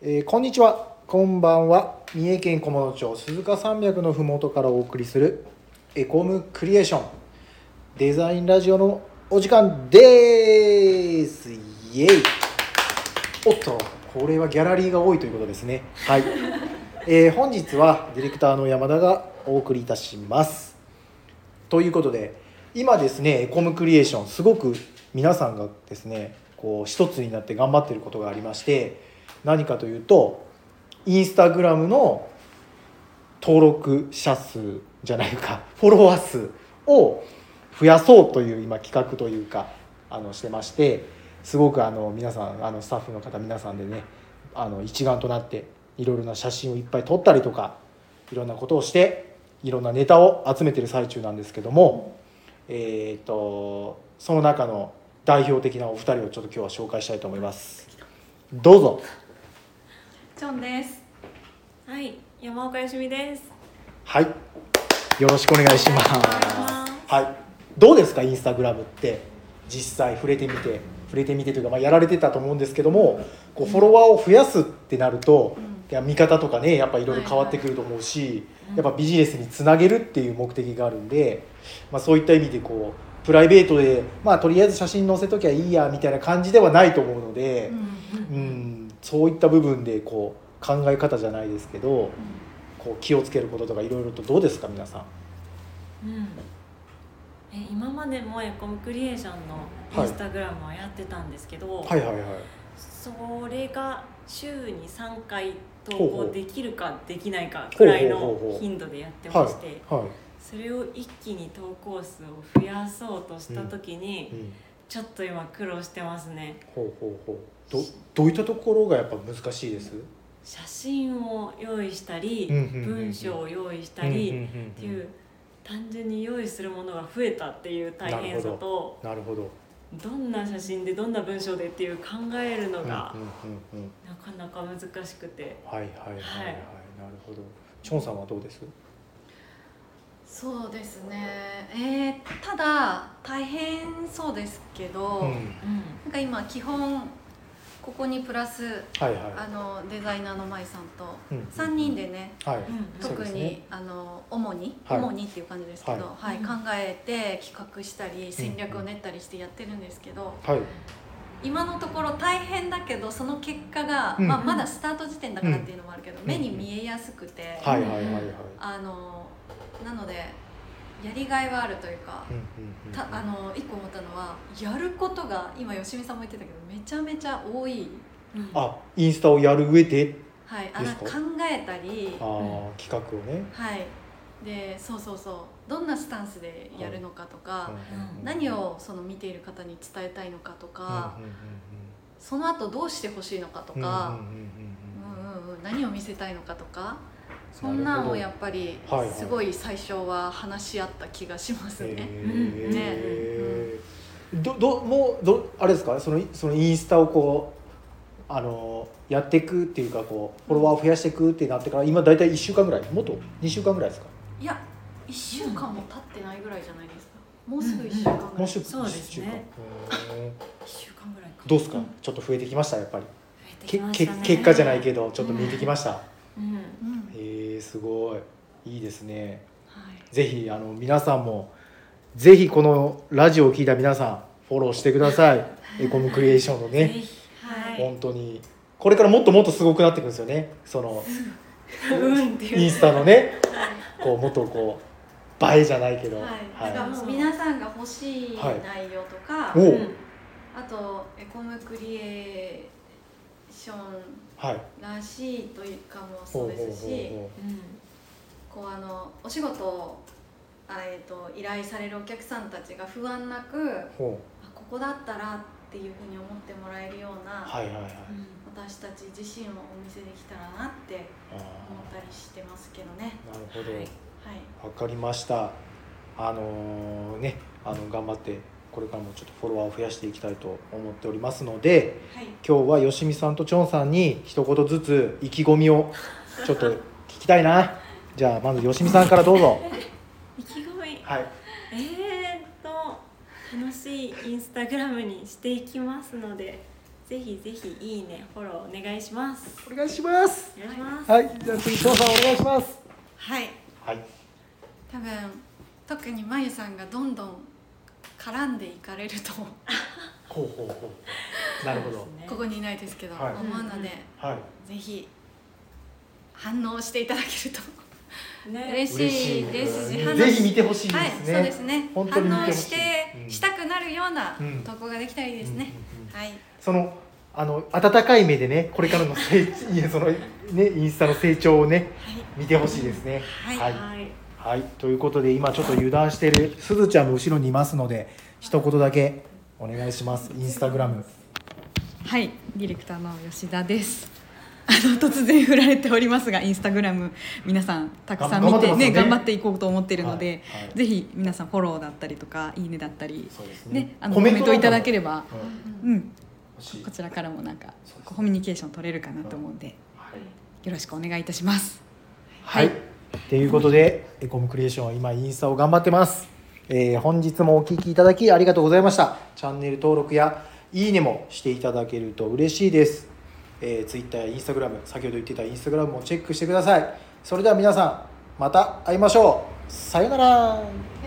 えーこんにちは。こんばんは。三重県菰野町鈴鹿山脈のふもとからお送りするエコムクリエーションデザインラジオのお時間です。イエイ。おっとこれはギャラリーが多いということですね。はい、えー本日はディレクターの山田がお送りいたします。ということで今ですねエコムクリエーションすごく皆さんがですねこう一つになって頑張ってることがありまして何かというとインスタグラムの登録者数じゃないか フォロワー数を増やそうという今企画というかあのしてましてすごくあの皆さんあのスタッフの方皆さんでねあの一丸となっていろいろな写真をいっぱい撮ったりとかいろんなことをしていろんなネタを集めてる最中なんですけども、えー、とその中の代表的なお二人をちょっと今日は紹介したいと思います。どうぞ。チョンです。はい、山岡よしみです。はい。よろしくお願いします。はい。どうですかインスタグラムって？実際触れてみて。触れてみてというか、まあ、やられてたと思うんですけどもこうフォロワーを増やすってなると、いや見方とかねやっぱいろいろ変わってくると思うし、やっぱビジネスにつなげるっていう目的があるんで、まあ、そういった意味でこうプライベートで、まあ、とりあえず写真載せときゃいいやみたいな感じではないと思うので、うん、そういった部分でこう考え方じゃないですけどこう気をつけることとかいろいろとどうですか皆さん？うん。え今までもエコムクリエーションのインスタグラムはやってたんですけど、はいはいはい。それが週に3回投稿できるかできないかくらいの頻度でやってはいまして、はいそれを一気に投稿数を増やそうとした時に、うんちょっと今苦労してますね。ほうほうほう。どどういったところがやっぱ難しいです？写真を用意したり、文章を用意したり、っていう単純に用意するものが増えたっていう大変さとなるほど。どんな写真でどんな文章でっていう考えるのがなかなか難しくて。はいはいはいはい、はい。なるほど。チョンさんはどうです？そうですね。えー、ただ大変そうですけど、うん。なんか今基本ここにプラスはいはあのデザイナーの舞さんとうん3人でね、い。はい、うん特に、あの主に、はい。主にっていう感じですけど、ははいうん考えて企画したり戦略を練ったりしてやってるんですけど、はい。今のところ大変だけどその結果が、うん。まあ、まだスタート時点だからっていうのもあるけど、目に見えやすくて、はいはいはいはい。あのなのでやりがいはあるというか。うんうんうん。たあの一個思ったのはやることが今吉見さんも言ってたけどめちゃめちゃ多い、うん。あインスタをやる上で？はい、あ考えたり。あー企画をね、はい。でそうそうそう。どんなスタンスでやるのかとか、何をその見ている方に伝えたいのかとか、その後どうしてほしいのかとか、何を見せたいのかとかそんなんをやっぱりすごい最初は話し合った気がしますね。へー。どどもうどあれですか？そのそのインスタをこうあのやっていくっていうかこうフォロワーを増やしていくってなってから今大体1週間ぐらい？もっと？2週間ぐらいですか？いや1週間も経ってないぐらいじゃないですか。もうすぐ1週間ぐらい、もうすぐそうですね。一週間。うん1週間ぐらいかどうですか、うんちょっと増えてきましたやっぱり。増えてけきましたね。け結果じゃないけどちょっと見えてきました、うんうんへえすごい。いいですね。はい。ぜひあの皆さんもぜひこのラジオを聞いた皆さんフォローしてください。エコムクリエーションのね。はい。本当に。これからもっともっとすごくなっていくんですよね。そのインスタのね。こうもっとこう映えじゃないけど。はい、はい。皆さんが欲しいはい。内容とか、おう。うん。あとエコムクリエーションはいらしいというかもほそうですしほこうあのお仕事をあ、えー、と依頼されるお客さんたちが不安なくあここだったらっていうふうに思ってもらえるよううな、はいはいはい。私たち自身をお見せできたらなってあ思ったりしてますけどね。ー。なるほど。はい。はい、わかりました。あのーねあの頑張ってこれからもちょっとフォロワーを増やしていきたいと思っておりますのではい。今日はよしみさんとチョンさんに一言ずつ意気込みをちょっと聞きたいな。じゃあまずよしみさんからどうぞ。意気込み？はい。えーっと楽しいインスタグラムにしていきますのでぜひぜひいいねフォローお願いします。お願いします。お願いします。はい。じゃあ次翔さんお願いします。はい。はい。多分特にまゆさんがどんどん絡んでいかれると。ほうほうほう。なるほど、ね。ここにいないですけど、はい。思うので、はい。ぜひ反応していただけると。ね。嬉しいです。しぜひ見てほしいですね、はいそうですね。反応して、うん。したくなるようなうん。投稿ができたらいいですね、うんうんうん。はい。そのあの温かい目でねこれからの成 いやそのねインスタの成長をね見てほしいですね。はい。はい、はいはいということで今ちょっと油断してる。すずちゃんも後ろにいますので一言だけお願いします。インスタグラム。はい、ディレクターの吉田です。あの突然振られておりますが、インスタグラム皆さんたくさん見て頑張ってますよね。ね頑張っていこうと思っているので、はい。はいぜひ皆さんフォローだったりとかいいねだったりそうですね。ねあのコメントいただければ、うんうん、こちらからもなんかコミュニケーション取れるかなと思うんで、はい。よろしくお願いいたします。はい。ということで、エコムクリエーションは今インスタを頑張ってます。えー本日もお聴きいただきありがとうございました。チャンネル登録やいいねもしていただけると嬉しいです。えー、Twitter や Instagram、先ほど言ってた Instagram もチェックしてください。それでは皆さん、また会いましょう。さようなら。